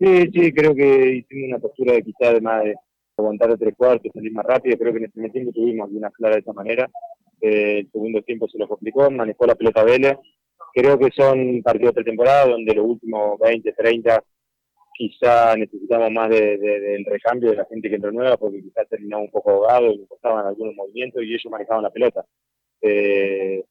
Sí, sí, creo que hicimos una postura de quizá además de aguantar de tres cuartos, salir más rápido, creo que en el primer tiempo tuvimos alguna clara de esa manera, eh, el segundo tiempo se lo complicó, manejó la pelota Vélez, creo que son partidos de temporada donde los últimos 20, 30 quizá necesitamos más del recambio de la gente que entró nueva porque quizás terminaba un poco ahogado y costaban algunos movimientos y ellos manejaban la pelota. Eh,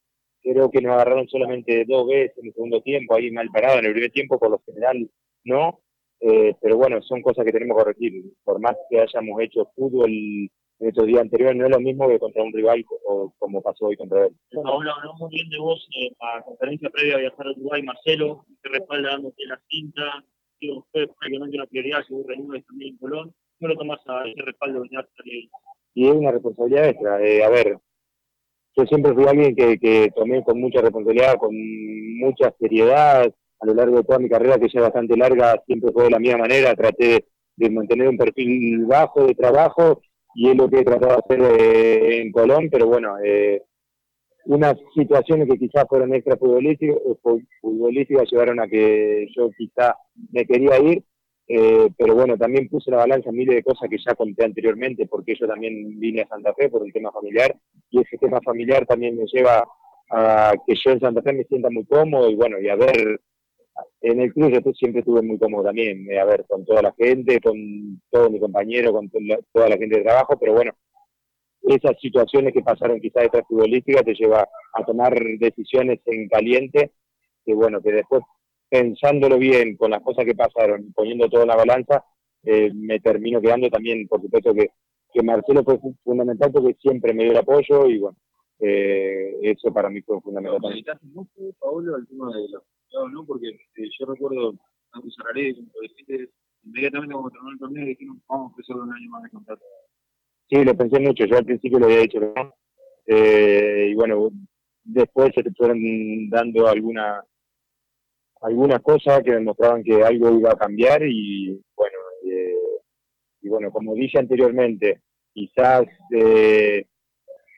creo que nos agarraron solamente dos veces en el segundo tiempo, ahí mal parado, en el primer tiempo por lo general no, eh, pero bueno, son cosas que tenemos que corregir. Por más que hayamos hecho fútbol en estos días anteriores, no es lo mismo que contra un rival o como pasó hoy contra él. Bueno, hablamos muy bien de vos eh, a la conferencia previa a viajar a Uruguay, Marcelo, que respalda dándote la cinta, digo, fue prácticamente una prioridad, según reúnes también en Colón. ¿Cómo lo tomás a ese respaldo de Y es una responsabilidad extra. Eh, a ver, yo siempre fui alguien que, que tomé con mucha responsabilidad, con mucha seriedad, a lo largo de toda mi carrera, que ya es bastante larga, siempre fue de la misma manera, traté de mantener un perfil bajo de trabajo y es lo que he tratado de hacer eh, en Colón, pero bueno, eh, unas situaciones que quizás fueron extra futbolísticas, futbolísticas llevaron a que yo quizá me quería ir, eh, pero bueno, también puse la balanza miles de cosas que ya conté anteriormente, porque yo también vine a Santa Fe por el tema familiar, y ese tema familiar también me lleva a que yo en Santa Fe me sienta muy cómodo y bueno, y a ver en el club yo siempre estuve muy cómodo también, eh, a ver, con toda la gente, con todos mis compañeros, con toda la gente de trabajo, pero bueno, esas situaciones que pasaron quizás extra futbolísticas te lleva a tomar decisiones en caliente, que bueno, que después pensándolo bien con las cosas que pasaron, poniendo todo en la balanza, eh, me termino quedando también, por supuesto que, que Marcelo fue fundamental porque siempre me dio el apoyo y bueno, eh, eso para mí fue fundamental. el tema de los ¿no? Porque eh, yo recuerdo, como dijiste, inmediatamente cuando terminó el torneo dijimos, vamos a empezar un año más de contrato. Sí, lo pensé mucho, yo al principio lo había dicho, ¿no? Eh, y bueno, después se te fueron dando alguna algunas cosas que demostraban que algo iba a cambiar y bueno, eh, y bueno, como dije anteriormente, quizás eh,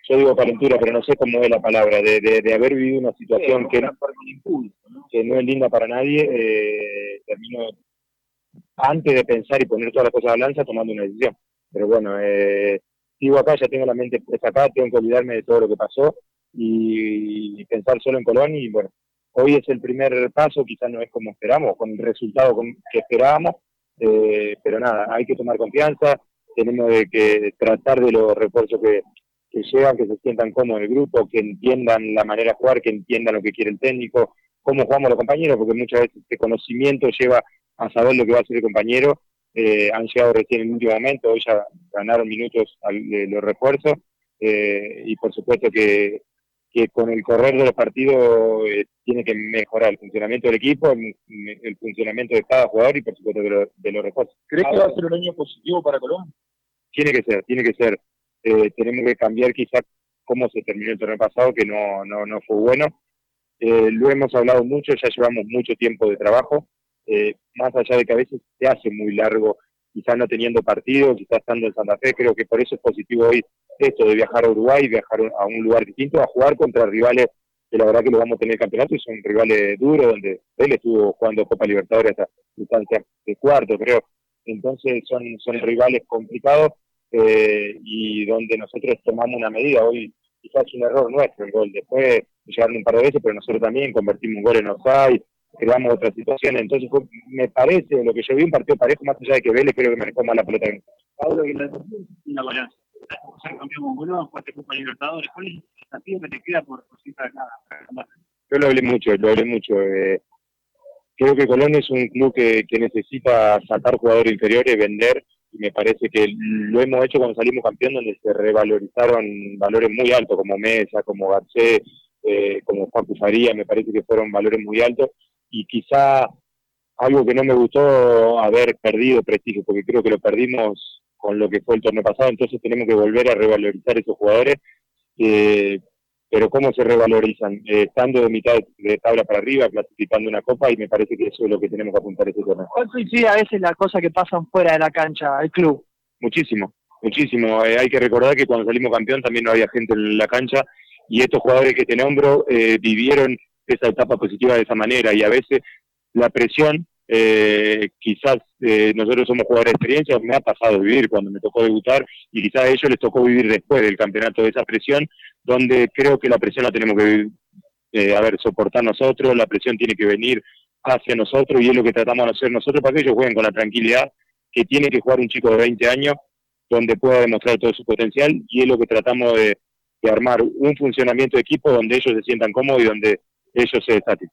yo digo calentura, pero no sé cómo es la palabra, de, de, haber vivido una situación que, no, que no es linda para nadie, eh, termino antes de pensar y poner todas las cosas a balanza tomando una decisión. Pero bueno, eh, sigo acá, ya tengo la mente puesta acá, tengo que olvidarme de todo lo que pasó y, pensar solo en Colón y bueno, hoy es el primer paso, quizás no es como esperamos, con el resultado que esperábamos, eh, pero nada, hay que tomar confianza, tenemos que tratar de los refuerzos que, que llegan, que se sientan cómodos en el grupo, que entiendan la manera de jugar, que entiendan lo que quiere el técnico, cómo jugamos los compañeros, porque muchas veces este conocimiento lleva a saber lo que va a hacer el compañero. Eh, han llegado recién en el último momento, hoy ya ganaron minutos de los refuerzos eh, y por supuesto que, que, con el correr de los partidos eh, tiene que mejorar el funcionamiento del equipo, el, funcionamiento de cada jugador y por supuesto de, los refuerzos. ¿Crees que va a ser un año positivo para Colombia? Tiene que ser, tiene que ser. Eh, tenemos que cambiar quizás cómo se terminó el torneo pasado, que no, no, no fue bueno. Eh, lo hemos hablado mucho, ya llevamos mucho tiempo de trabajo, eh, más allá de que a veces se hace muy largo, quizás no teniendo partido, quizás estando en Santa Fe, creo que por eso es positivo hoy esto de viajar a Uruguay, viajar a un lugar distinto, a jugar contra rivales que la verdad que lo vamos a tener campeonato y son rivales duros, donde él estuvo jugando Copa Libertadores hasta distancia de cuarto, creo. Entonces son, son rivales complicados eh, y donde nosotros tomamos una medida. Hoy quizás es un error nuestro el gol. Después llegaron un par de veces, pero nosotros también convertimos un gol en offside, creamos otras situaciones. Entonces me parece, lo que yo vi, un partido parejo, más allá de que Vélez creo que me dejó mal la pelota. Pablo, y la una balanza. Ser campeón con Copa Libertadores. ¿Cuál es el desafío que te queda por cosita de nada? Yo lo hablé mucho, lo hablé mucho. Eh, creo que Colón es un club que, que necesita sacar jugadores inferiores, vender y me parece que lo hemos hecho cuando salimos campeón, donde se revalorizaron valores muy altos, como Mesa, como Garcés, eh, como Paco Faría, me parece que fueron valores muy altos, y quizá algo que no me gustó haber perdido prestigio, porque creo que lo perdimos con lo que fue el torneo pasado, entonces tenemos que volver a revalorizar esos jugadores. Eh, pero cómo se revalorizan, eh, estando de mitad de tabla para arriba, clasificando una copa, y me parece que eso es lo que tenemos que apuntar este torneo. ¿Cuánto incide a veces la cosa que pasan fuera de la cancha, el club? Muchísimo, muchísimo. Eh, hay que recordar que cuando salimos campeón también no había gente en la cancha, y estos jugadores que te nombro eh, vivieron esa etapa positiva de esa manera, y a veces la presión eh, quizás eh, nosotros somos jugadores de experiencia, me ha pasado vivir cuando me tocó debutar y quizás a ellos les tocó vivir después del campeonato de esa presión, donde creo que la presión la tenemos que eh, a ver, soportar nosotros, la presión tiene que venir hacia nosotros y es lo que tratamos de hacer nosotros para que ellos jueguen con la tranquilidad que tiene que jugar un chico de 20 años donde pueda demostrar todo su potencial y es lo que tratamos de, armar un funcionamiento de equipo donde ellos se sientan cómodos y donde ellos se destaquen.